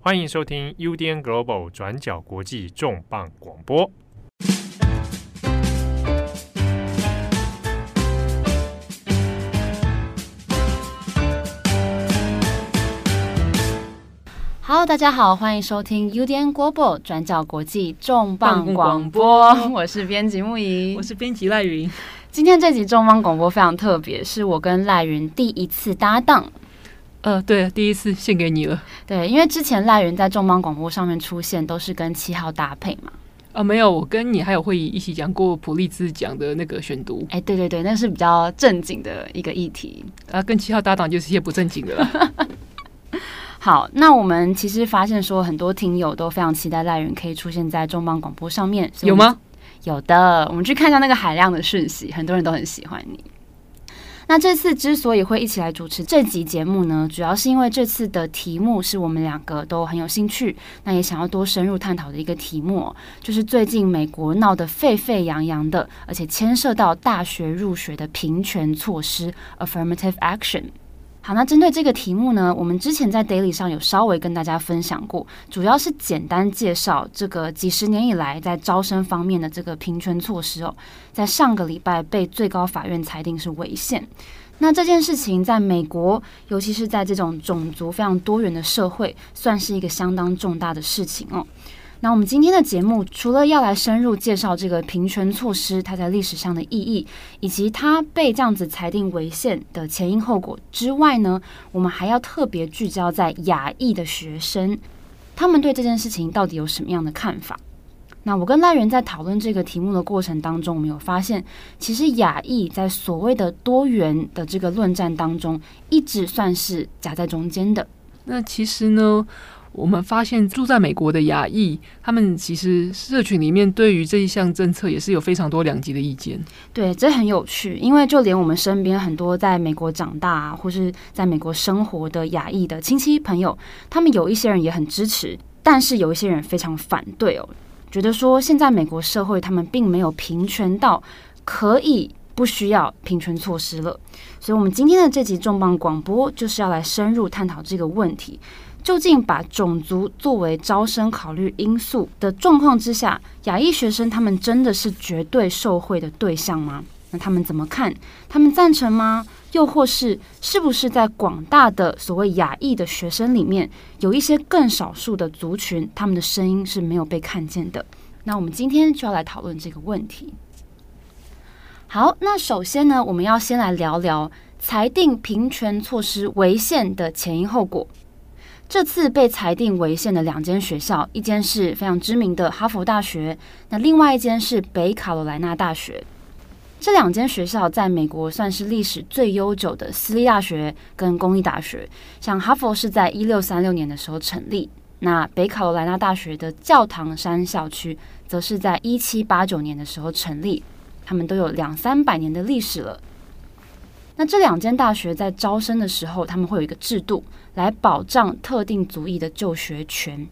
欢迎收听 UDN Global 转角国际重磅广播。Hello，大家好，欢迎收听 UDN Global 转角国际重磅广播。我是编辑木仪，我是编辑赖云。今天这集重磅广播非常特别，是我跟赖云第一次搭档。呃，对，第一次献给你了。对，因为之前赖云在重磅广播上面出现，都是跟七号搭配嘛。啊、呃，没有，我跟你还有会议一起讲过普利兹奖的那个选读。哎，对对对，那是比较正经的一个议题。啊，跟七号搭档就是一些不正经的了。好，那我们其实发现说，很多听友都非常期待赖云可以出现在重磅广播上面，有吗？有的，我们去看一下那个海量的讯息，很多人都很喜欢你。那这次之所以会一起来主持这集节目呢，主要是因为这次的题目是我们两个都很有兴趣，那也想要多深入探讨的一个题目，就是最近美国闹得沸沸扬扬的，而且牵涉到大学入学的平权措施 （affirmative action）。好，那针对这个题目呢，我们之前在 Daily 上有稍微跟大家分享过，主要是简单介绍这个几十年以来在招生方面的这个平权措施哦，在上个礼拜被最高法院裁定是违宪。那这件事情在美国，尤其是在这种种族非常多元的社会，算是一个相当重大的事情哦。那我们今天的节目，除了要来深入介绍这个平权措施它在历史上的意义，以及它被这样子裁定违宪的前因后果之外呢，我们还要特别聚焦在亚裔的学生，他们对这件事情到底有什么样的看法？那我跟赖源在讨论这个题目的过程当中，我们有发现，其实亚裔在所谓的多元的这个论战当中，一直算是夹在中间的。那其实呢？我们发现住在美国的亚裔，他们其实社群里面对于这一项政策也是有非常多两极的意见。对，这很有趣，因为就连我们身边很多在美国长大啊，或是在美国生活的亚裔的亲戚朋友，他们有一些人也很支持，但是有一些人非常反对哦，觉得说现在美国社会他们并没有平权到可以不需要平权措施了。所以，我们今天的这集重磅广播就是要来深入探讨这个问题。究竟把种族作为招生考虑因素的状况之下，亚裔学生他们真的是绝对受惠的对象吗？那他们怎么看？他们赞成吗？又或是是不是在广大的所谓亚裔的学生里面，有一些更少数的族群，他们的声音是没有被看见的？那我们今天就要来讨论这个问题。好，那首先呢，我们要先来聊聊裁定平权措施违宪的前因后果。这次被裁定违宪的两间学校，一间是非常知名的哈佛大学，那另外一间是北卡罗来纳大学。这两间学校在美国算是历史最悠久的私立大学跟公立大学。像哈佛是在一六三六年的时候成立，那北卡罗来纳大学的教堂山校区则是在一七八九年的时候成立，他们都有两三百年的历史了。那这两间大学在招生的时候，他们会有一个制度来保障特定族裔的就学权，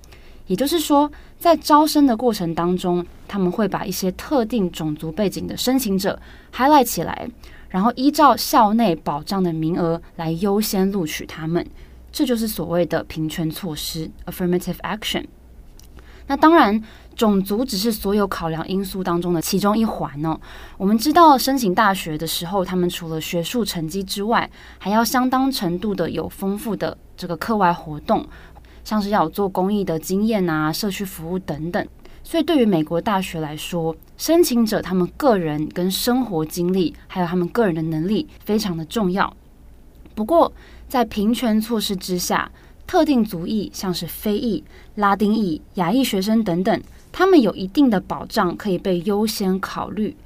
也就是说，在招生的过程当中，他们会把一些特定种族背景的申请者 highlight 起来，然后依照校内保障的名额来优先录取他们，这就是所谓的平权措施 （affirmative action）。那当然。种族只是所有考量因素当中的其中一环哦。我们知道，申请大学的时候，他们除了学术成绩之外，还要相当程度的有丰富的这个课外活动，像是要有做公益的经验啊、社区服务等等。所以，对于美国大学来说，申请者他们个人跟生活经历，还有他们个人的能力，非常的重要。不过，在平权措施之下，特定族裔，像是非裔、拉丁裔、亚裔学生等等。他们有一定的保障，可以被优先考虑。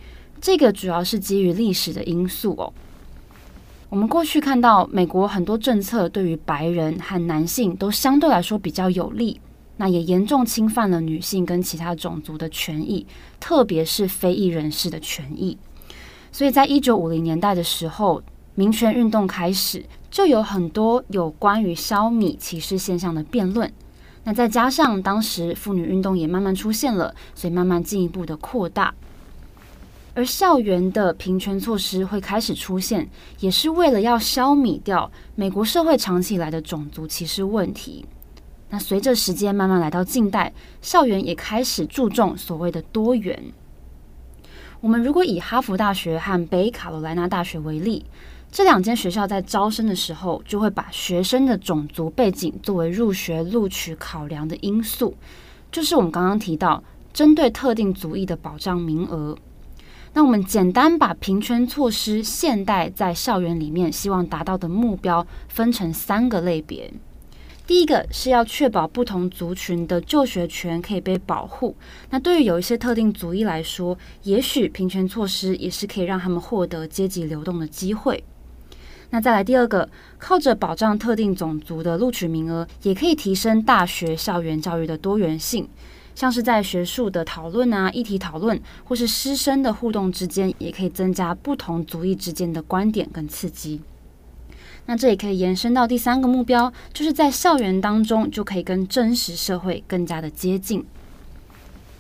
这个主要是基于历史的因素哦。我们过去看到，美国很多政策对于白人和男性都相对来说比较有利，那也严重侵犯了女性跟其他种族的权益，特别是非裔人士的权益。所以在一九五零年代的时候，民权运动开始，就有很多有关于消弭歧视现象的辩论。那再加上当时妇女运动也慢慢出现了，所以慢慢进一步的扩大。而校园的平权措施会开始出现，也是为了要消弭掉美国社会长期以来的种族歧视问题。那随着时间慢慢来到近代，校园也开始注重所谓的多元。我们如果以哈佛大学和北卡罗来纳大学为例，这两间学校在招生的时候，就会把学生的种族背景作为入学录取考量的因素，就是我们刚刚提到针对特定族裔的保障名额。那我们简单把平权措施现代在校园里面希望达到的目标分成三个类别。第一个是要确保不同族群的就学权可以被保护。那对于有一些特定族裔来说，也许平权措施也是可以让他们获得阶级流动的机会。那再来第二个，靠着保障特定种族的录取名额，也可以提升大学校园教育的多元性，像是在学术的讨论啊、议题讨论，或是师生的互动之间，也可以增加不同族裔之间的观点跟刺激。那这也可以延伸到第三个目标，就是在校园当中就可以跟真实社会更加的接近。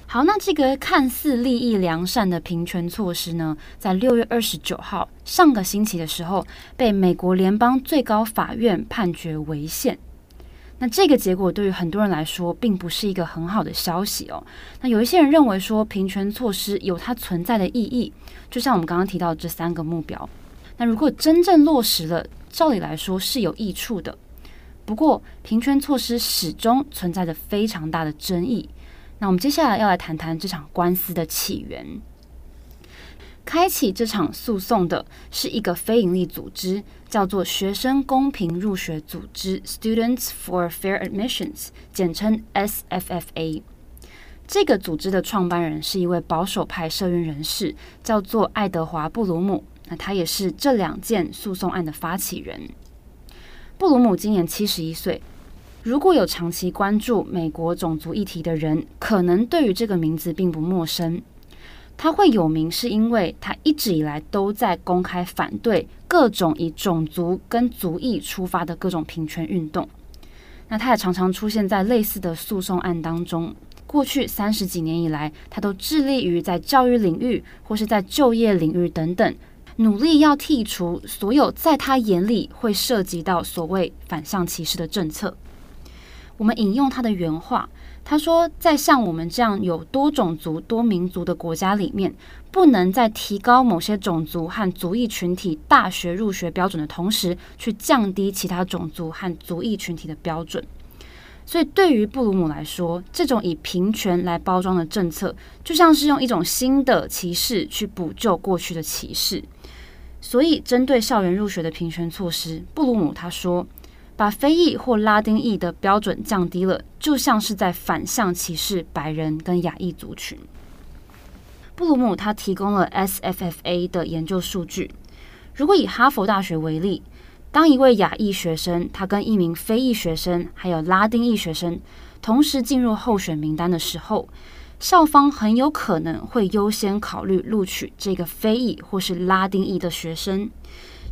好，那这个看似利益良善的平权措施呢，在六月二十九号上个星期的时候，被美国联邦最高法院判决违宪。那这个结果对于很多人来说，并不是一个很好的消息哦。那有一些人认为说，平权措施有它存在的意义，就像我们刚刚提到这三个目标。那如果真正落实了，照理来说是有益处的，不过平权措施始终存在着非常大的争议。那我们接下来要来谈谈这场官司的起源。开启这场诉讼的是一个非营利组织，叫做学生公平入学组织 （Students for Fair Admissions），简称 SFFA。这个组织的创办人是一位保守派社运人士，叫做爱德华·布鲁姆。那他也是这两件诉讼案的发起人。布鲁姆今年七十一岁。如果有长期关注美国种族议题的人，可能对于这个名字并不陌生。他会有名，是因为他一直以来都在公开反对各种以种族跟族裔出发的各种平权运动。那他也常常出现在类似的诉讼案当中。过去三十几年以来，他都致力于在教育领域或是在就业领域等等。努力要剔除所有在他眼里会涉及到所谓反向歧视的政策。我们引用他的原话，他说：“在像我们这样有多种族、多民族的国家里面，不能在提高某些种族和族裔群体大学入学标准的同时，去降低其他种族和族裔群体的标准。”所以，对于布鲁姆来说，这种以平权来包装的政策，就像是用一种新的歧视去补救过去的歧视。所以，针对校园入学的平权措施，布鲁姆他说，把非裔或拉丁裔的标准降低了，就像是在反向歧视白人跟亚裔族群。布鲁姆他提供了 SFFA 的研究数据。如果以哈佛大学为例，当一位亚裔学生他跟一名非裔学生还有拉丁裔学生同时进入候选名单的时候，校方很有可能会优先考虑录取这个非裔或是拉丁裔的学生，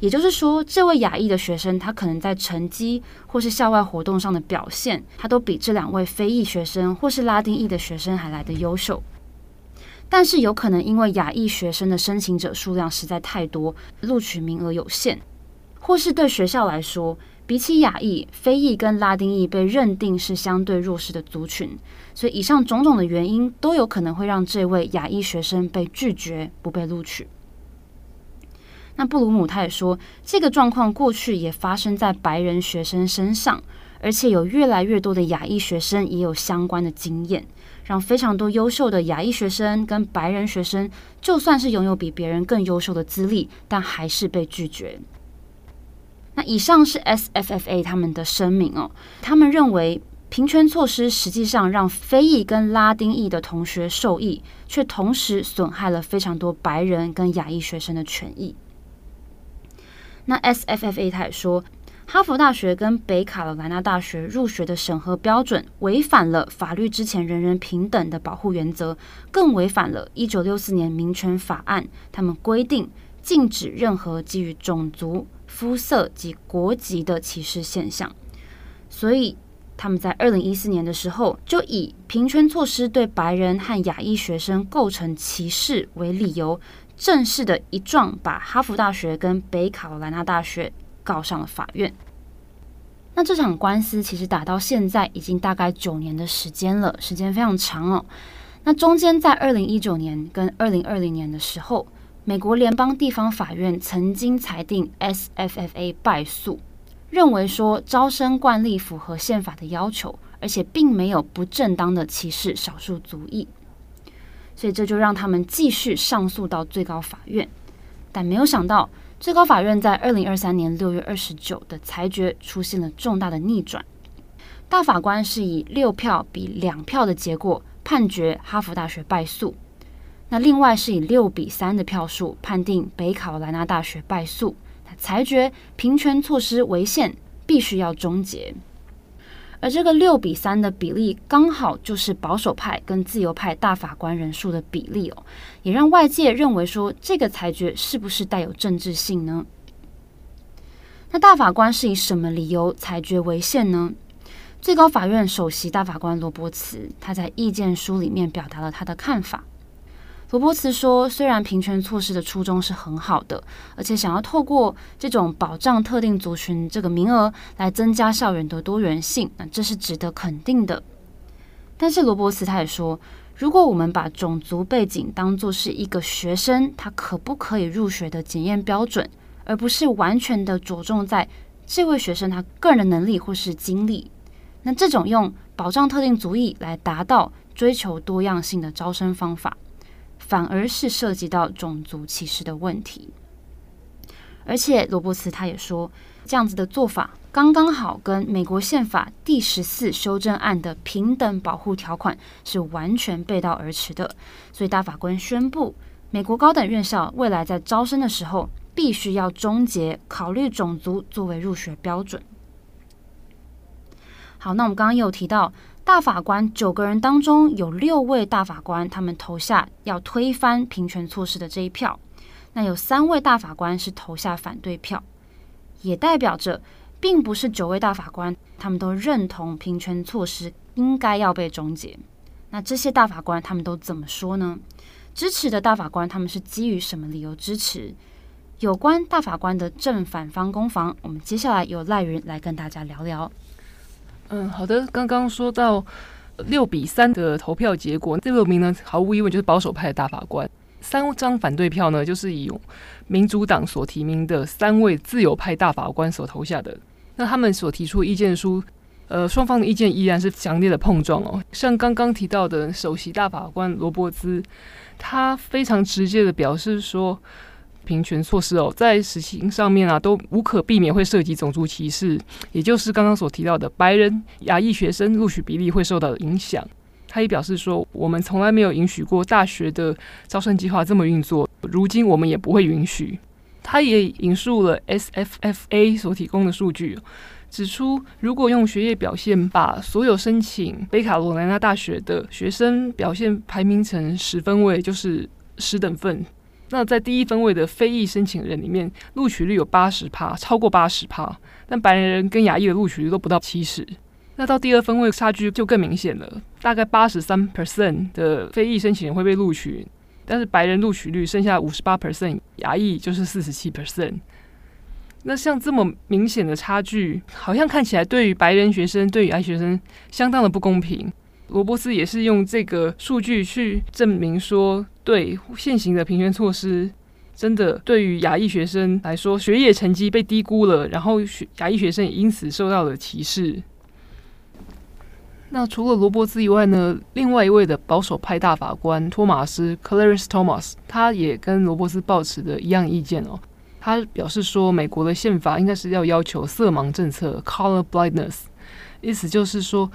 也就是说，这位亚裔的学生他可能在成绩或是校外活动上的表现，他都比这两位非裔学生或是拉丁裔的学生还来得优秀。但是有可能因为亚裔学生的申请者数量实在太多，录取名额有限，或是对学校来说，比起亚裔、非裔跟拉丁裔被认定是相对弱势的族群，所以以上种种的原因都有可能会让这位亚裔学生被拒绝，不被录取。那布鲁姆他也说，这个状况过去也发生在白人学生身上，而且有越来越多的亚裔学生也有相关的经验，让非常多优秀的亚裔学生跟白人学生，就算是拥有比别人更优秀的资历，但还是被拒绝。那以上是 SFFA 他们的声明哦，他们认为平权措施实际上让非裔跟拉丁裔的同学受益，却同时损害了非常多白人跟亚裔学生的权益。那 SFFA 他也说，哈佛大学跟北卡罗来纳大学入学的审核标准违反了法律之前人人平等的保护原则，更违反了一九六四年民权法案，他们规定禁止任何基于种族。肤色及国籍的歧视现象，所以他们在二零一四年的时候，就以平权措施对白人和亚裔学生构成歧视为理由，正式的一状把哈佛大学跟北卡罗来纳大学告上了法院。那这场官司其实打到现在已经大概九年的时间了，时间非常长哦。那中间在二零一九年跟二零二零年的时候，美国联邦地方法院曾经裁定 SFFA 败诉，认为说招生惯例符合宪法的要求，而且并没有不正当的歧视少数族裔，所以这就让他们继续上诉到最高法院，但没有想到。最高法院在二零二三年六月二十九的裁决出现了重大的逆转，大法官是以六票比两票的结果判决哈佛大学败诉，那另外是以六比三的票数判定北卡罗来纳大学败诉，裁决平权措施违宪，必须要终结。而这个六比三的比例，刚好就是保守派跟自由派大法官人数的比例哦，也让外界认为说这个裁决是不是带有政治性呢？那大法官是以什么理由裁决违宪呢？最高法院首席大法官罗伯茨他在意见书里面表达了他的看法。罗伯茨说：“虽然平权措施的初衷是很好的，而且想要透过这种保障特定族群这个名额来增加校园的多元性，那这是值得肯定的。但是罗伯茨他也说，如果我们把种族背景当作是一个学生他可不可以入学的检验标准，而不是完全的着重在这位学生他个人的能力或是经历，那这种用保障特定族裔来达到追求多样性的招生方法。”反而是涉及到种族歧视的问题，而且罗伯茨他也说，这样子的做法刚刚好跟美国宪法第十四修正案的平等保护条款是完全背道而驰的，所以大法官宣布，美国高等院校未来在招生的时候，必须要终结考虑种族作为入学标准。好，那我们刚刚也有提到。大法官九个人当中有六位大法官，他们投下要推翻平权措施的这一票。那有三位大法官是投下反对票，也代表着并不是九位大法官他们都认同平权措施应该要被终结。那这些大法官他们都怎么说呢？支持的大法官他们是基于什么理由支持？有关大法官的正反方攻防，我们接下来由赖云来跟大家聊聊。嗯，好的。刚刚说到六比三的投票结果，这六名呢，毫无疑问就是保守派的大法官。三张反对票呢，就是以民主党所提名的三位自由派大法官所投下的。那他们所提出意见书，呃，双方的意见依然是强烈的碰撞哦。像刚刚提到的首席大法官罗伯兹，他非常直接的表示说。平权措施哦，在实行上面啊，都无可避免会涉及种族歧视，也就是刚刚所提到的白人亚裔学生录取比例会受到影响。他也表示说，我们从来没有允许过大学的招生计划这么运作，如今我们也不会允许。他也引述了 SFFA 所提供的数据，指出如果用学业表现把所有申请北卡罗来纳大学的学生表现排名成十分位，就是十等份。那在第一分位的非裔申请人里面，录取率有八十趴，超过八十趴，但白人跟亚裔的录取率都不到七十。那到第二分位差距就更明显了，大概八十三 percent 的非裔申请人会被录取，但是白人录取率剩下五十八 percent，亚裔就是四十七 percent。那像这么明显的差距，好像看起来对于白人学生、对于亚学生相当的不公平。罗伯斯也是用这个数据去证明说，对现行的平权措施，真的对于亚裔学生来说，学业成绩被低估了，然后学亚裔学生也因此受到了歧视。那除了罗伯斯以外呢，另外一位的保守派大法官托马斯 （Clarence Thomas） 他也跟罗伯斯抱持的一样意见哦。他表示说，美国的宪法应该是要要求色盲政策 （color blindness），意思就是说。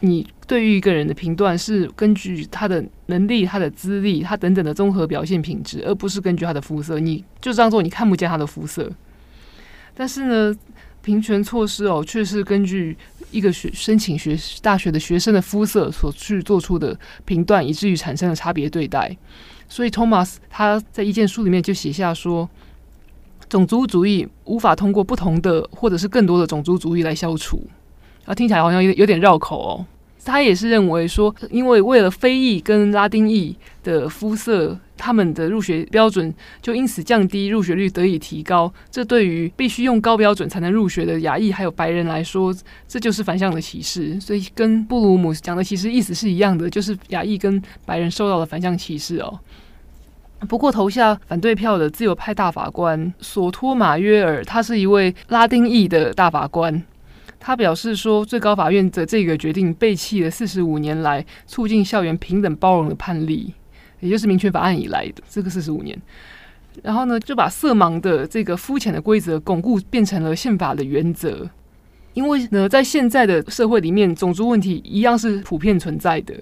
你对于一个人的评断是根据他的能力、他的资历、他等等的综合表现品质，而不是根据他的肤色。你就这样做，你看不见他的肤色。但是呢，平权措施哦，却是根据一个学申请学大学的学生的肤色所去做出的评断，以至于产生了差别对待。所以，Thomas 他在意见书里面就写下说，种族主义无法通过不同的或者是更多的种族主义来消除。啊，听起来好像有有点绕口哦。他也是认为说，因为为了非裔跟拉丁裔的肤色他们的入学标准就因此降低，入学率得以提高。这对于必须用高标准才能入学的亚裔还有白人来说，这就是反向的歧视。所以跟布鲁姆讲的其实意思是一样的，就是亚裔跟白人受到了反向歧视哦。不过投下反对票的自由派大法官索托马约尔，他是一位拉丁裔的大法官。他表示说，最高法院的这个决定背弃了四十五年来促进校园平等包容的判例，也就是民权法案以来的这个四十五年。然后呢，就把色盲的这个肤浅的规则巩固变成了宪法的原则。因为呢，在现在的社会里面，种族问题一样是普遍存在的，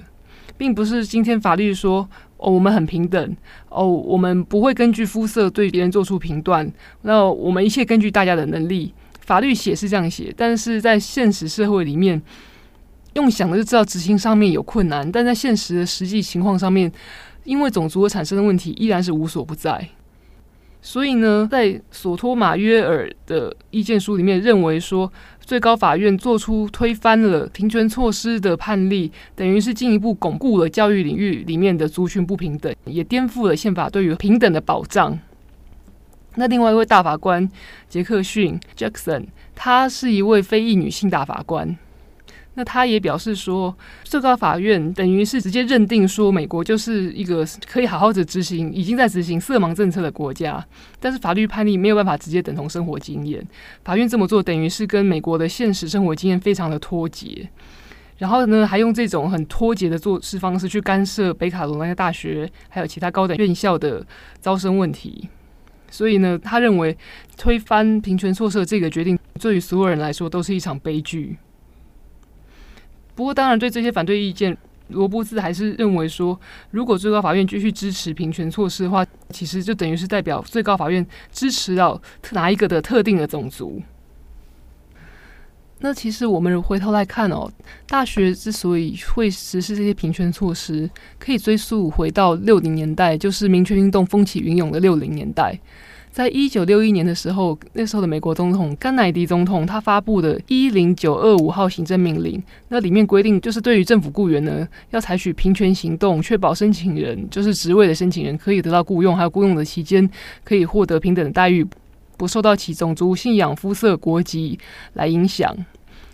并不是今天法律说哦，我们很平等哦，我们不会根据肤色对别人做出评断，那我们一切根据大家的能力。法律写是这样写，但是在现实社会里面，用想的就知道执行上面有困难。但在现实的实际情况上面，因为种族而产生的问题依然是无所不在。所以呢，在索托马约尔的意见书里面认为说，最高法院做出推翻了平权措施的判例，等于是进一步巩固了教育领域里面的族群不平等，也颠覆了宪法对于平等的保障。那另外一位大法官杰克逊 （Jackson），他是一位非裔女性大法官。那他也表示说，最高法院等于是直接认定说，美国就是一个可以好好的执行、已经在执行色盲政策的国家。但是法律判例没有办法直接等同生活经验。法院这么做，等于是跟美国的现实生活经验非常的脱节。然后呢，还用这种很脱节的做事方式去干涉北卡罗来纳大学还有其他高等院校的招生问题。所以呢，他认为推翻平权措施的这个决定，对于所有人来说都是一场悲剧。不过，当然对这些反对意见，罗伯兹还是认为说，如果最高法院继续支持平权措施的话，其实就等于是代表最高法院支持到哪一个的特定的种族。那其实我们回头来看哦，大学之所以会实施这些平权措施，可以追溯回到六零年代，就是民权运动风起云涌的六零年代。在一九六一年的时候，那时候的美国总统甘乃迪总统他发布的一零九二五号行政命令，那里面规定就是对于政府雇员呢，要采取平权行动，确保申请人就是职位的申请人可以得到雇佣，还有雇佣的期间可以获得平等的待遇。不受到其种族、信仰、肤色、国籍来影响。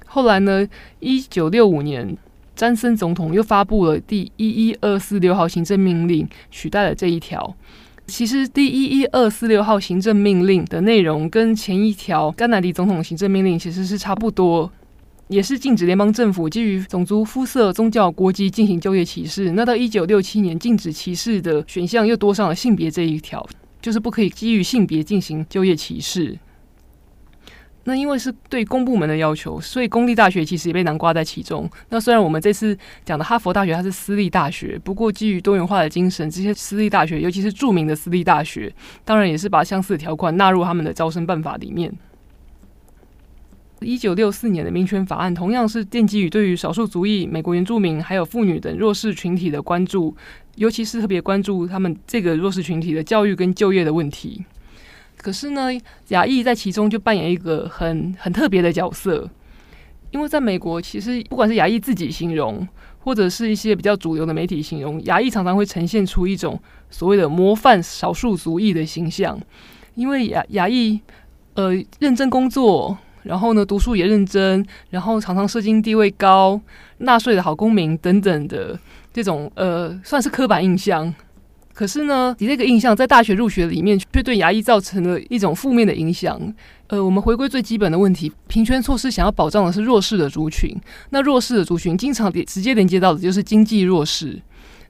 后来呢，一九六五年，詹森总统又发布了第一一二四六号行政命令，取代了这一条。其实，第一一二四六号行政命令的内容跟前一条甘乃迪总统行政命令其实是差不多，也是禁止联邦政府基于种族、肤色、宗教、国籍进行就业歧视。那到一九六七年，禁止歧视的选项又多上了性别这一条。就是不可以基于性别进行就业歧视。那因为是对公部门的要求，所以公立大学其实也被囊括在其中。那虽然我们这次讲的哈佛大学它是私立大学，不过基于多元化的精神，这些私立大学，尤其是著名的私立大学，当然也是把相似的条款纳入他们的招生办法里面。一九六四年的民权法案同样是奠基于对于少数族裔、美国原住民还有妇女等弱势群体的关注，尤其是特别关注他们这个弱势群体的教育跟就业的问题。可是呢，亚裔在其中就扮演一个很很特别的角色，因为在美国，其实不管是亚裔自己形容，或者是一些比较主流的媒体形容，亚裔常常会呈现出一种所谓的模范少数族裔的形象，因为亚亚裔呃认真工作。然后呢，读书也认真，然后常常社经地位高，纳税的好公民等等的这种呃，算是刻板印象。可是呢，你这个印象在大学入学里面却对牙医造成了一种负面的影响。呃，我们回归最基本的问题，平权措施想要保障的是弱势的族群，那弱势的族群经常连直接连接到的就是经济弱势，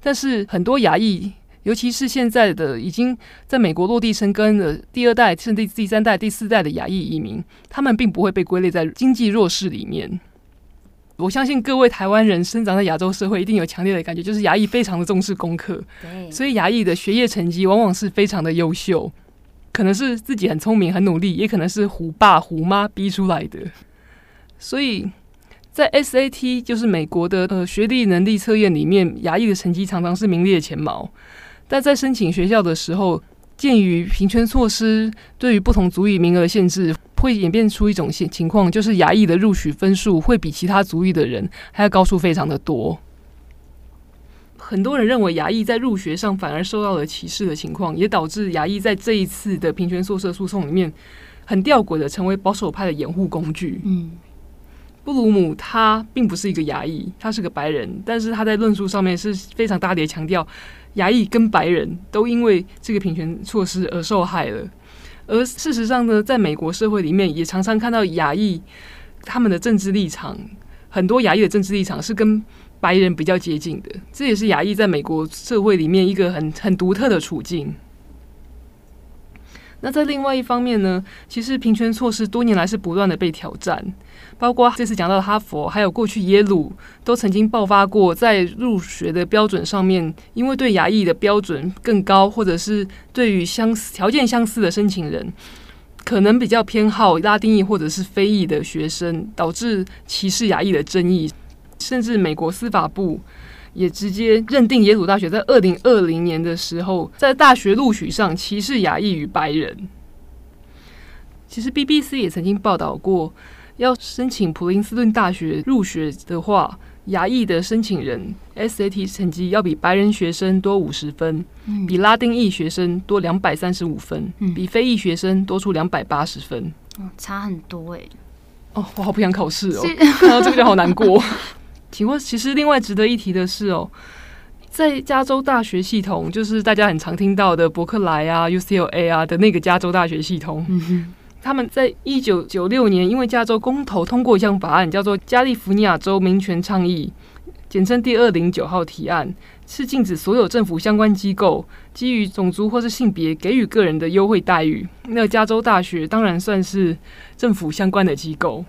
但是很多牙医。尤其是现在的已经在美国落地生根的第二代、甚至第三代、第四代的亚裔移民，他们并不会被归类在经济弱势里面。我相信各位台湾人生长在亚洲社会，一定有强烈的感觉，就是牙医非常的重视功课，所以牙医的学业成绩往往是非常的优秀，可能是自己很聪明、很努力，也可能是虎爸虎妈逼出来的。所以在 SAT，就是美国的呃学历能力测验里面，牙医的成绩常常是名列前茅。但在申请学校的时候，鉴于平权措施对于不同族裔名额限制，会演变出一种情情况，就是牙裔的录取分数会比其他族裔的人还要高出非常的多。很多人认为牙裔在入学上反而受到了歧视的情况，也导致牙裔在这一次的平权措施诉讼里面很吊诡的成为保守派的掩护工具。嗯，布鲁姆他并不是一个牙裔，他是个白人，但是他在论述上面是非常大力强调，亚裔跟白人都因为这个平权措施而受害了。而事实上呢，在美国社会里面，也常常看到亚裔他们的政治立场，很多亚裔的政治立场是跟白人比较接近的，这也是亚裔在美国社会里面一个很很独特的处境。那在另外一方面呢，其实平权措施多年来是不断的被挑战，包括这次讲到哈佛，还有过去耶鲁，都曾经爆发过在入学的标准上面，因为对亚裔的标准更高，或者是对于相似条件相似的申请人，可能比较偏好拉丁裔或者是非裔的学生，导致歧视亚裔的争议，甚至美国司法部。也直接认定耶鲁大学在二零二零年的时候，在大学录取上歧视亚裔与白人。其实 BBC 也曾经报道过，要申请普林斯顿大学入学的话，亚裔的申请人 SAT 成绩要比白人学生多五十分，嗯、比拉丁裔学生多两百三十五分，嗯、比非裔学生多出两百八十分。哦，差很多哎。哦，我好不想考试哦，看到这个就好难过。请问，其实另外值得一提的是哦，在加州大学系统，就是大家很常听到的伯克莱啊、UCLA 啊的那个加州大学系统，嗯，他们在一九九六年因为加州公投通过一项法案，叫做《加利福尼亚州民权倡议》，简称第二零九号提案，是禁止所有政府相关机构基于种族或是性别给予个人的优惠待遇。那加州大学当然算是政府相关的机构。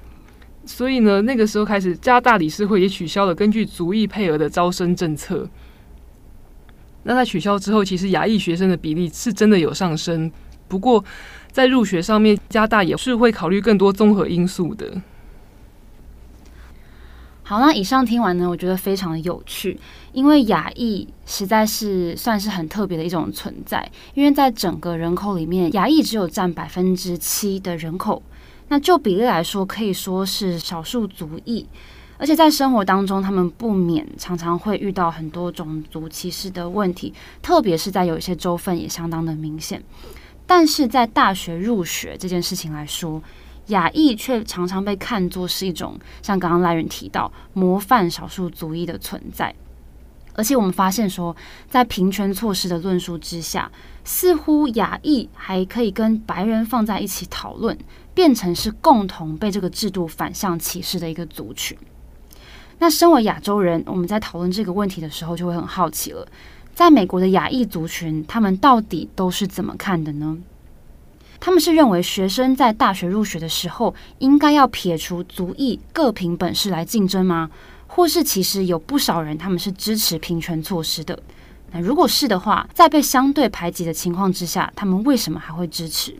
所以呢，那个时候开始，加大理事会也取消了根据族裔配额的招生政策。那在取消之后，其实亚裔学生的比例是真的有上升。不过，在入学上面，加大也是会考虑更多综合因素的。好，那以上听完呢，我觉得非常的有趣，因为亚裔实在是算是很特别的一种存在，因为在整个人口里面，亚裔只有占百分之七的人口。那就比例来说，可以说是少数族裔，而且在生活当中，他们不免常常会遇到很多种族歧视的问题，特别是在有一些州份也相当的明显。但是在大学入学这件事情来说，亚裔却常常被看作是一种像刚刚赖人提到模范少数族裔的存在。而且我们发现说，在平权措施的论述之下，似乎亚裔还可以跟白人放在一起讨论。变成是共同被这个制度反向歧视的一个族群。那身为亚洲人，我们在讨论这个问题的时候，就会很好奇了。在美国的亚裔族群，他们到底都是怎么看的呢？他们是认为学生在大学入学的时候，应该要撇除族裔，各凭本事来竞争吗？或是其实有不少人他们是支持平权措施的？那如果是的话，在被相对排挤的情况之下，他们为什么还会支持？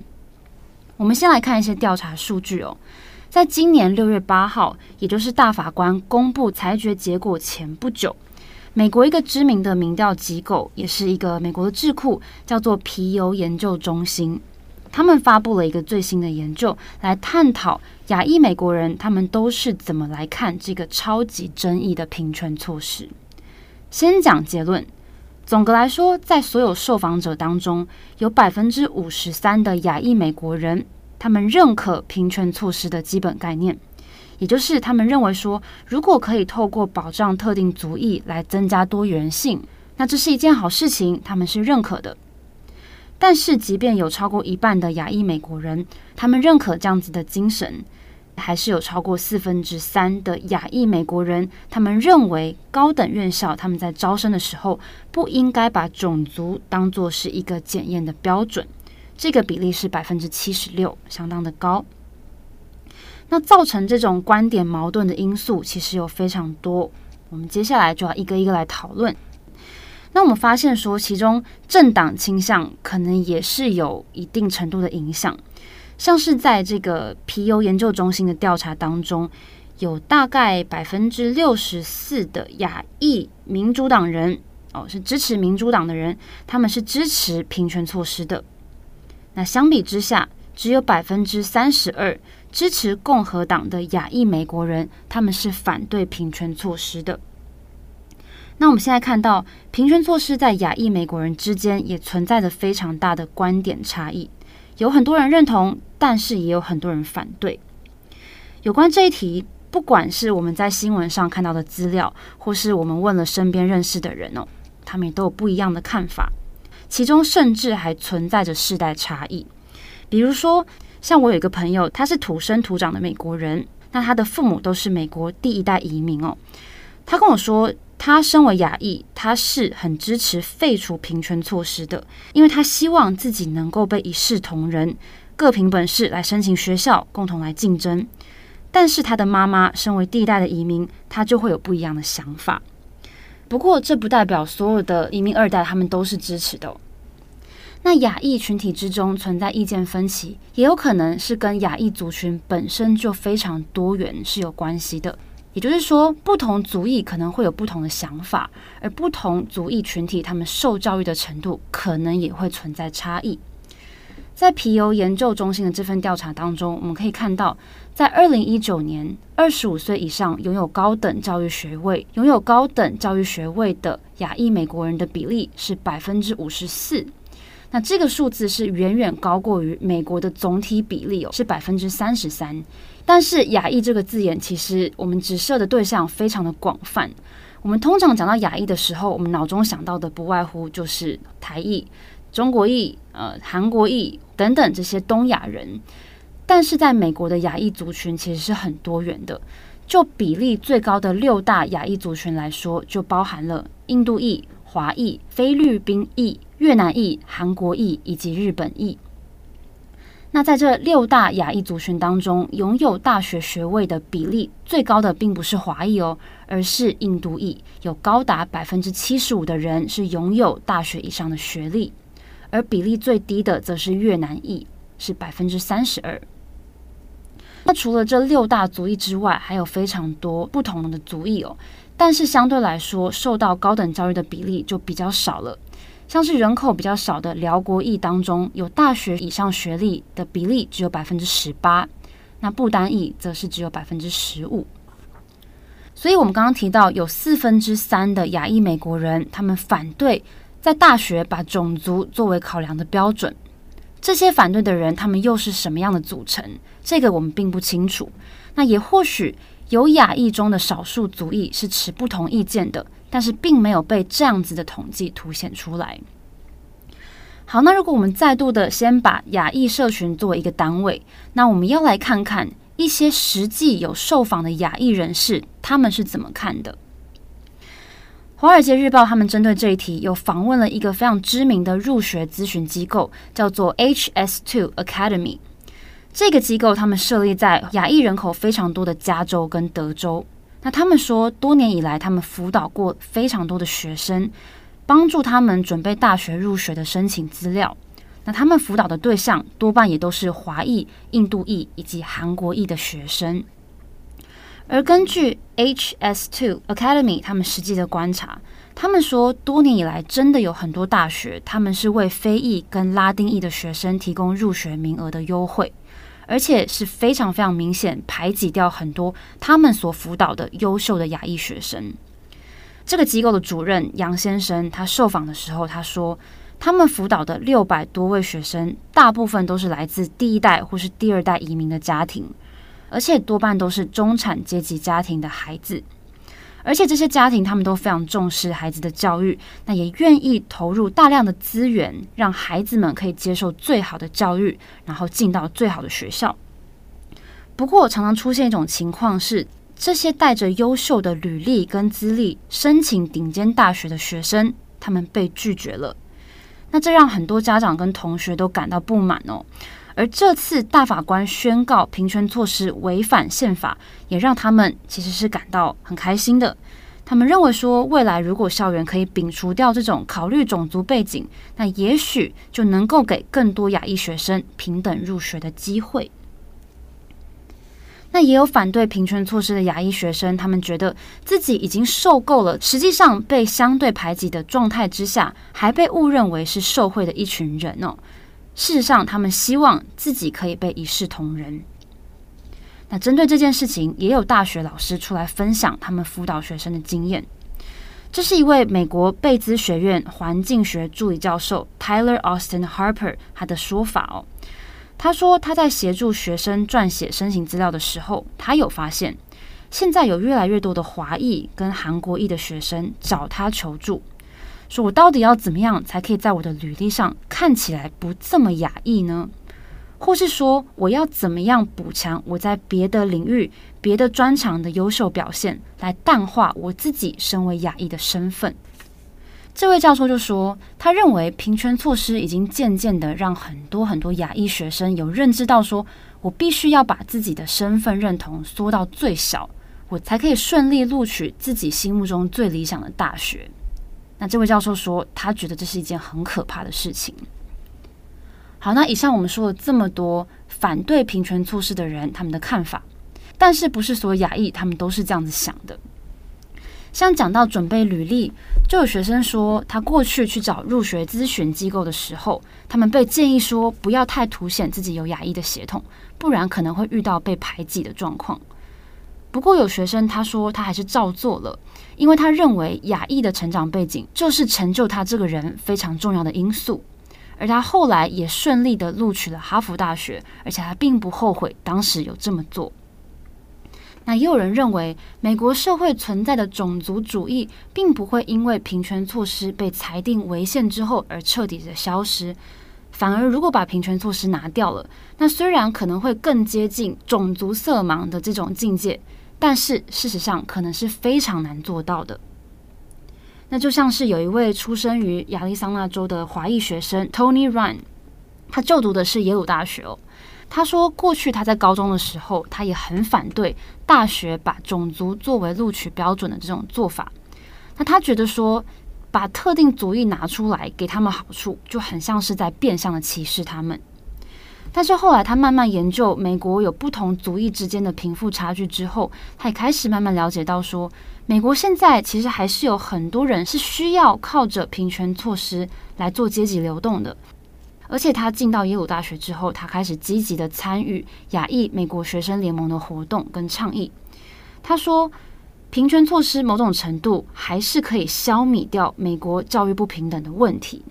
我们先来看一些调查数据哦，在今年六月八号，也就是大法官公布裁决结果前不久，美国一个知名的民调机构，也是一个美国的智库，叫做皮尤研究中心，他们发布了一个最新的研究，来探讨亚裔美国人他们都是怎么来看这个超级争议的平权措施。先讲结论。总的来说，在所有受访者当中，有百分之五十三的亚裔美国人，他们认可平权措施的基本概念，也就是他们认为说，如果可以透过保障特定族裔来增加多元性，那这是一件好事情，他们是认可的。但是，即便有超过一半的亚裔美国人，他们认可这样子的精神。还是有超过四分之三的亚裔美国人，他们认为高等院校他们在招生的时候不应该把种族当作是一个检验的标准，这个比例是百分之七十六，相当的高。那造成这种观点矛盾的因素其实有非常多，我们接下来就要一个一个来讨论。那我们发现说，其中政党倾向可能也是有一定程度的影响。像是在这个皮尤研究中心的调查当中，有大概百分之六十四的亚裔民主党人哦，是支持民主党的人，他们是支持平权措施的。那相比之下，只有百分之三十二支持共和党的亚裔美国人，他们是反对平权措施的。那我们现在看到平权措施在亚裔美国人之间也存在着非常大的观点差异，有很多人认同，但是也有很多人反对。有关这一题，不管是我们在新闻上看到的资料，或是我们问了身边认识的人哦，他们也都有不一样的看法，其中甚至还存在着世代差异。比如说，像我有一个朋友，他是土生土长的美国人，那他的父母都是美国第一代移民哦，他跟我说。他身为亚裔，他是很支持废除平权措施的，因为他希望自己能够被一视同仁，各凭本事来申请学校，共同来竞争。但是他的妈妈身为第一代的移民，他就会有不一样的想法。不过这不代表所有的移民二代他们都是支持的。那亚裔群体之中存在意见分歧，也有可能是跟亚裔族群本身就非常多元是有关系的。也就是说，不同族裔可能会有不同的想法，而不同族裔群体他们受教育的程度可能也会存在差异。在皮尤研究中心的这份调查当中，我们可以看到，在二零一九年，二十五岁以上拥有高等教育学位、拥有高等教育学位的亚裔美国人的比例是百分之五十四。那这个数字是远远高过于美国的总体比例哦，是百分之三十三。但是亚裔这个字眼，其实我们指涉的对象非常的广泛。我们通常讲到亚裔的时候，我们脑中想到的不外乎就是台裔、中国裔、呃韩国裔等等这些东亚人。但是在美国的亚裔族群其实是很多元的。就比例最高的六大亚裔族群来说，就包含了印度裔、华裔、菲律宾裔、越南裔、韩国裔以及日本裔。那在这六大亚裔族群当中，拥有大学学位的比例最高的并不是华裔哦，而是印度裔，有高达百分之七十五的人是拥有大学以上的学历，而比例最低的则是越南裔，是百分之三十二。那除了这六大族裔之外，还有非常多不同的族裔哦，但是相对来说，受到高等教育的比例就比较少了。像是人口比较少的寮国裔当中，有大学以上学历的比例只有百分之十八，那不丹裔则是只有百分之十五。所以，我们刚刚提到有四分之三的亚裔美国人，他们反对在大学把种族作为考量的标准。这些反对的人，他们又是什么样的组成？这个我们并不清楚。那也或许有亚裔中的少数族裔是持不同意见的。但是并没有被这样子的统计凸显出来。好，那如果我们再度的先把亚裔社群作为一个单位，那我们要来看看一些实际有受访的亚裔人士他们是怎么看的。《华尔街日报》他们针对这一题有访问了一个非常知名的入学咨询机构，叫做 HS Two Academy。这个机构他们设立在亚裔人口非常多的加州跟德州。那他们说，多年以来，他们辅导过非常多的学生，帮助他们准备大学入学的申请资料。那他们辅导的对象多半也都是华裔、印度裔以及韩国裔的学生。而根据 HS2 Academy 他们实际的观察，他们说，多年以来，真的有很多大学，他们是为非裔跟拉丁裔的学生提供入学名额的优惠。而且是非常非常明显排挤掉很多他们所辅导的优秀的亚裔学生。这个机构的主任杨先生，他受访的时候他说，他们辅导的六百多位学生，大部分都是来自第一代或是第二代移民的家庭，而且多半都是中产阶级家庭的孩子。而且这些家庭他们都非常重视孩子的教育，那也愿意投入大量的资源，让孩子们可以接受最好的教育，然后进到最好的学校。不过，常常出现一种情况是，这些带着优秀的履历跟资历申请顶尖大学的学生，他们被拒绝了。那这让很多家长跟同学都感到不满哦。而这次大法官宣告平权措施违反宪法，也让他们其实是感到很开心的。他们认为说，未来如果校园可以摒除掉这种考虑种族背景，那也许就能够给更多亚裔学生平等入学的机会。那也有反对平权措施的亚裔学生，他们觉得自己已经受够了，实际上被相对排挤的状态之下，还被误认为是受贿的一群人哦。事实上，他们希望自己可以被一视同仁。那针对这件事情，也有大学老师出来分享他们辅导学生的经验。这是一位美国贝兹学院环境学助理教授 Tyler Austin Harper 他的说法哦。他说他在协助学生撰写申请资料的时候，他有发现，现在有越来越多的华裔跟韩国裔的学生找他求助，说我到底要怎么样才可以在我的履历上看起来不这么亚裔呢？或是说我要怎么样补强我在别的领域、别的专长的优秀表现，来淡化我自己身为亚裔的身份？这位教授就说，他认为平权措施已经渐渐的让很多很多亚裔学生有认知到，说我必须要把自己的身份认同缩到最小，我才可以顺利录取自己心目中最理想的大学。那这位教授说，他觉得这是一件很可怕的事情。好，那以上我们说了这么多反对平权措施的人，他们的看法，但是不是所有亚裔他们都是这样子想的？像讲到准备履历，就有学生说，他过去去找入学咨询机构的时候，他们被建议说不要太凸显自己有亚裔的血统，不然可能会遇到被排挤的状况。不过有学生他说他还是照做了，因为他认为亚裔的成长背景就是成就他这个人非常重要的因素。而他后来也顺利的录取了哈佛大学，而且他并不后悔当时有这么做。那也有人认为，美国社会存在的种族主义并不会因为平权措施被裁定违宪之后而彻底的消失，反而如果把平权措施拿掉了，那虽然可能会更接近种族色盲的这种境界，但是事实上可能是非常难做到的。那就像是有一位出生于亚利桑那州的华裔学生 Tony Ryan，他就读的是耶鲁大学哦。他说，过去他在高中的时候，他也很反对大学把种族作为录取标准的这种做法。那他觉得说，把特定族裔拿出来给他们好处，就很像是在变相的歧视他们。但是后来他慢慢研究美国有不同族裔之间的贫富差距之后，他也开始慢慢了解到说，美国现在其实还是有很多人是需要靠着平权措施来做阶级流动的。而且他进到耶鲁大学之后，他开始积极的参与亚裔美国学生联盟的活动跟倡议。他说，平权措施某种程度还是可以消弭掉美国教育不平等的问题。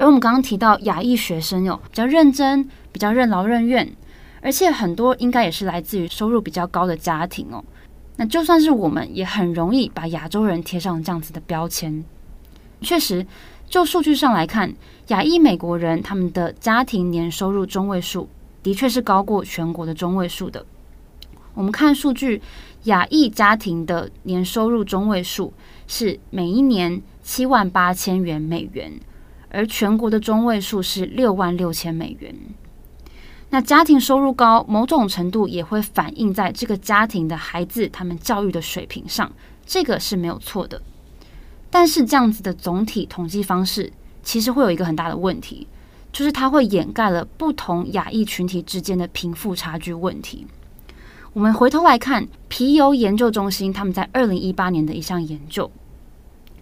而我们刚刚提到亚裔学生有比较认真、比较任劳任怨，而且很多应该也是来自于收入比较高的家庭哦。那就算是我们，也很容易把亚洲人贴上这样子的标签。确实，就数据上来看，亚裔美国人他们的家庭年收入中位数的确是高过全国的中位数的。我们看数据，亚裔家庭的年收入中位数是每一年七万八千元美元。而全国的中位数是六万六千美元。那家庭收入高，某种程度也会反映在这个家庭的孩子他们教育的水平上，这个是没有错的。但是这样子的总体统计方式，其实会有一个很大的问题，就是它会掩盖了不同亚裔群体之间的贫富差距问题。我们回头来看皮尤研究中心他们在二零一八年的一项研究，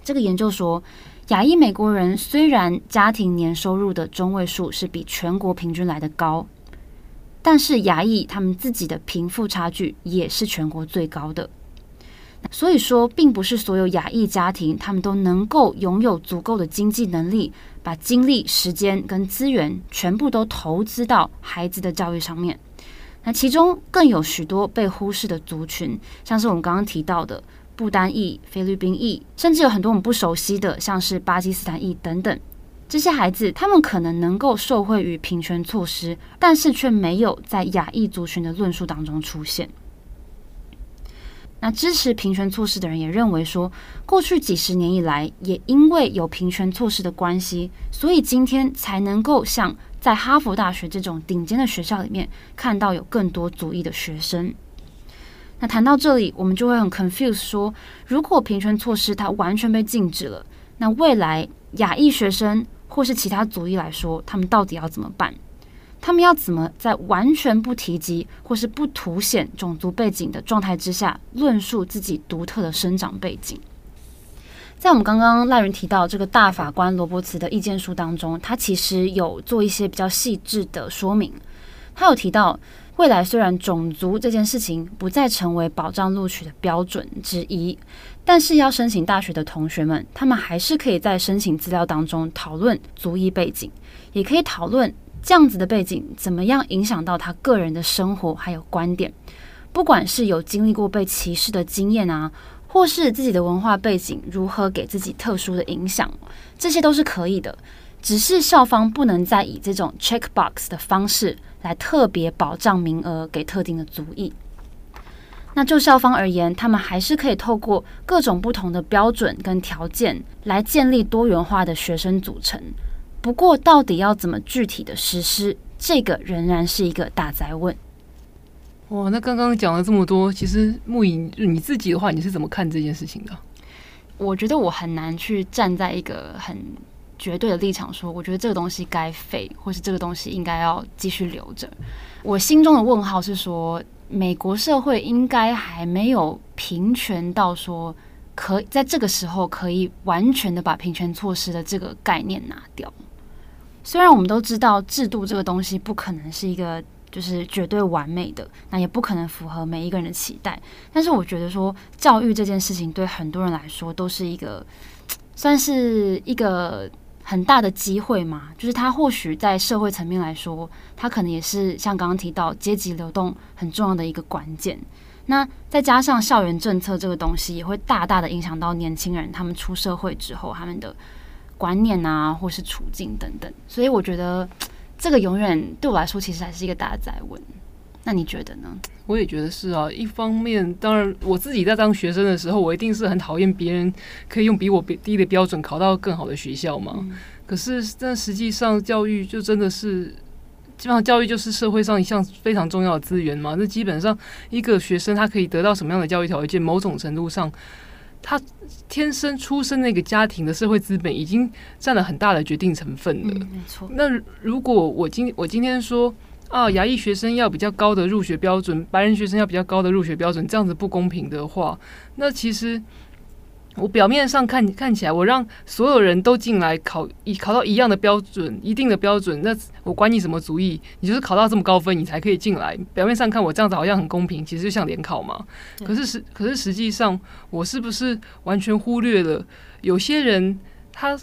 这个研究说，亚裔美国人虽然家庭年收入的中位数是比全国平均来得高，但是亚裔他们自己的贫富差距也是全国最高的。所以说，并不是所有亚裔家庭他们都能够拥有足够的经济能力，把精力、时间跟资源全部都投资到孩子的教育上面。那其中更有许多被忽视的族群，像是我们刚刚提到的。不丹裔、菲律宾裔，甚至有很多我们不熟悉的，像是巴基斯坦裔等等，这些孩子，他们可能能够受惠于平权措施，但是却没有在亚裔族群的论述当中出现。那支持平权措施的人也认为说，过去几十年以来，也因为有平权措施的关系，所以今天才能够像在哈佛大学这种顶尖的学校里面，看到有更多族裔的学生。那谈到这里，我们就会很 confused，说如果平权措施它完全被禁止了，那未来亚裔学生或是其他族裔来说，他们到底要怎么办？他们要怎么在完全不提及或是不凸显种族背景的状态之下，论述自己独特的生长背景？在我们刚刚赖云提到这个大法官罗伯茨的意见书当中，他其实有做一些比较细致的说明，他有提到。未来虽然种族这件事情不再成为保障录取的标准之一，但是要申请大学的同学们，他们还是可以在申请资料当中讨论族裔背景，也可以讨论这样子的背景怎么样影响到他个人的生活还有观点。不管是有经历过被歧视的经验啊，或是自己的文化背景如何给自己特殊的影响，这些都是可以的。只是校方不能再以这种 checkbox 的方式来特别保障名额给特定的族裔。那就校方而言，他们还是可以透过各种不同的标准跟条件来建立多元化的学生组成。不过，到底要怎么具体的实施，这个仍然是一个大灾问。哇，那刚刚讲了这么多，其实木影你自己的话，你是怎么看这件事情的？我觉得我很难去站在一个很。绝对的立场说，我觉得这个东西该废，或是这个东西应该要继续留着。我心中的问号是说，美国社会应该还没有平权到说，可以在这个时候可以完全的把平权措施的这个概念拿掉。虽然我们都知道制度这个东西不可能是一个就是绝对完美的，那也不可能符合每一个人的期待，但是我觉得说教育这件事情对很多人来说都是一个算是一个。很大的机会嘛，就是他或许在社会层面来说，他可能也是像刚刚提到阶级流动很重要的一个关键。那再加上校园政策这个东西，也会大大的影响到年轻人他们出社会之后他们的观念啊，或是处境等等。所以我觉得这个永远对我来说，其实还是一个大哉问。那你觉得呢？我也觉得是啊。一方面，当然我自己在当学生的时候，我一定是很讨厌别人可以用比我低的标准考到更好的学校嘛。嗯、可是，但实际上，教育就真的是，基本上教育就是社会上一项非常重要的资源嘛。那基本上，一个学生他可以得到什么样的教育条件，某种程度上，他天生出生那个家庭的社会资本已经占了很大的决定成分了。嗯、没错。那如果我今我今天说。啊，牙医学生要比较高的入学标准，白人学生要比较高的入学标准，这样子不公平的话，那其实我表面上看看起来，我让所有人都进来考，一考到一样的标准，一定的标准，那我管你什么主意，你就是考到这么高分，你才可以进来。表面上看我这样子好像很公平，其实就像联考嘛。可是实可是实际上，我是不是完全忽略了有些人他？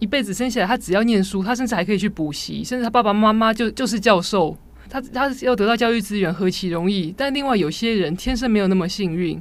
一辈子生下来，他只要念书，他甚至还可以去补习，甚至他爸爸妈妈就就是教授，他他要得到教育资源何其容易。但另外有些人天生没有那么幸运，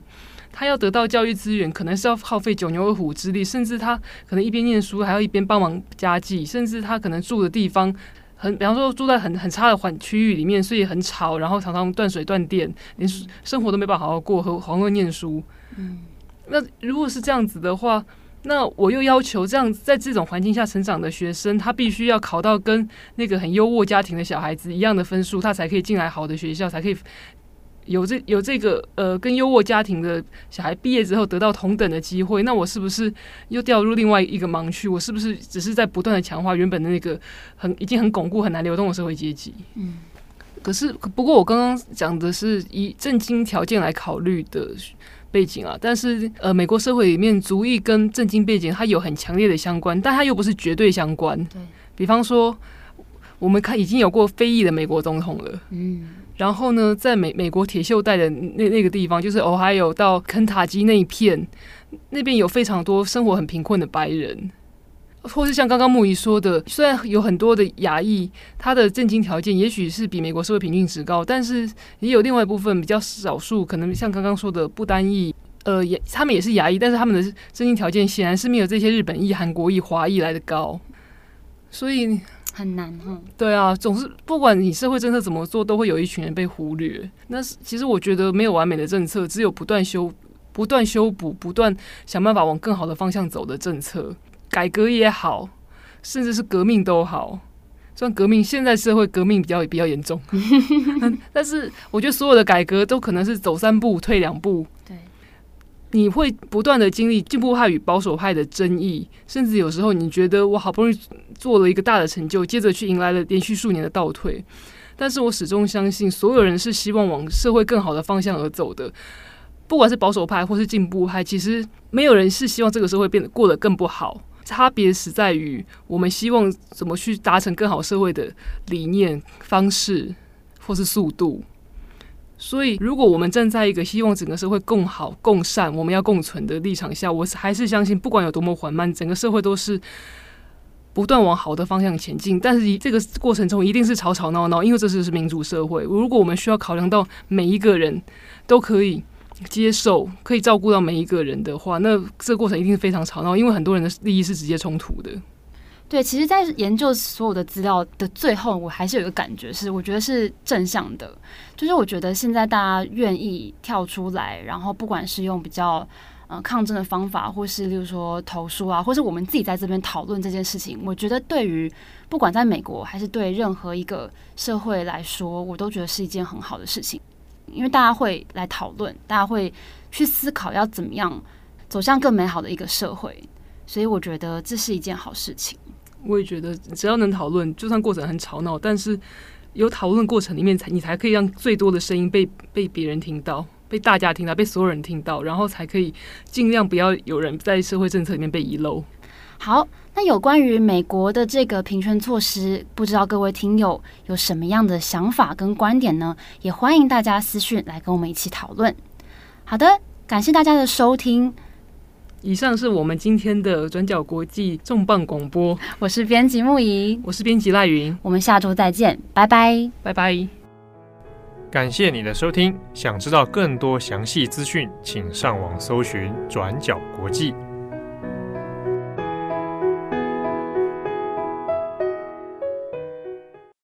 他要得到教育资源，可能是要耗费九牛二虎之力，甚至他可能一边念书还要一边帮忙家计，甚至他可能住的地方很，比方说住在很很差的环区域里面，所以很吵，然后常常断水断电，连生活都没办法好好过，何遑论念书？嗯，那如果是这样子的话。那我又要求这样，在这种环境下成长的学生，他必须要考到跟那个很优渥家庭的小孩子一样的分数，他才可以进来好的学校，才可以有这有这个呃，跟优渥家庭的小孩毕业之后得到同等的机会。那我是不是又掉入另外一个盲区？我是不是只是在不断的强化原本的那个很已经很巩固、很难流动的社会阶级？嗯，可是不过我刚刚讲的是以正经条件来考虑的。背景啊，但是呃，美国社会里面族裔跟政经背景它有很强烈的相关，但它又不是绝对相关。对，比方说，我们看已经有过非裔的美国总统了，嗯，然后呢，在美美国铁锈带的那那个地方，就是 Ohio 到肯塔基那一片，那边有非常多生活很贫困的白人。或是像刚刚木仪说的，虽然有很多的亚裔，他的政经条件也许是比美国社会平均值高，但是也有另外一部分比较少数，可能像刚刚说的不单裔，呃，也他们也是亚裔，但是他们的政经条件显然是没有这些日本裔、韩国裔、华裔来的高，所以很难哈。对啊，总是不管你社会政策怎么做，都会有一群人被忽略。那其实我觉得没有完美的政策，只有不断修、不断修补、不断想办法往更好的方向走的政策。改革也好，甚至是革命都好。虽然革命现在社会革命比较比较严重，但是我觉得所有的改革都可能是走三步退两步。对，你会不断的经历进步派与保守派的争议，甚至有时候你觉得我好不容易做了一个大的成就，接着去迎来了连续数年的倒退。但是我始终相信，所有人是希望往社会更好的方向而走的，不管是保守派或是进步派，其实没有人是希望这个社会变得过得更不好。差别是在于，我们希望怎么去达成更好社会的理念、方式或是速度。所以，如果我们站在一个希望整个社会共好、共善、我们要共存的立场下，我还是相信，不管有多么缓慢，整个社会都是不断往好的方向前进。但是，这个过程中一定是吵吵闹闹，因为这是是民主社会。如果我们需要考量到每一个人都可以接受、可以照顾到每一个人的话，那这个过程一定是非常吵闹，因为很多人的利益是直接冲突的。对，其实，在研究所有的资料的最后，我还是有一个感觉是，我觉得是正向的。就是我觉得现在大家愿意跳出来，然后不管是用比较呃抗争的方法，或是例如说投书啊，或是我们自己在这边讨论这件事情，我觉得对于不管在美国还是对任何一个社会来说，我都觉得是一件很好的事情，因为大家会来讨论，大家会去思考要怎么样走向更美好的一个社会，所以我觉得这是一件好事情。我也觉得，只要能讨论，就算过程很吵闹，但是有讨论过程里面才，才你才可以让最多的声音被被别人听到，被大家听到，被所有人听到，然后才可以尽量不要有人在社会政策里面被遗漏。好，那有关于美国的这个平权措施，不知道各位听友有什么样的想法跟观点呢？也欢迎大家私讯来跟我们一起讨论。好的，感谢大家的收听。以上是我们今天的转角国际重磅广播。我是编辑木仪，我是编辑赖云，我们下周再见，拜拜，拜拜。感谢你的收听，想知道更多详细资讯，请上网搜寻转角国际。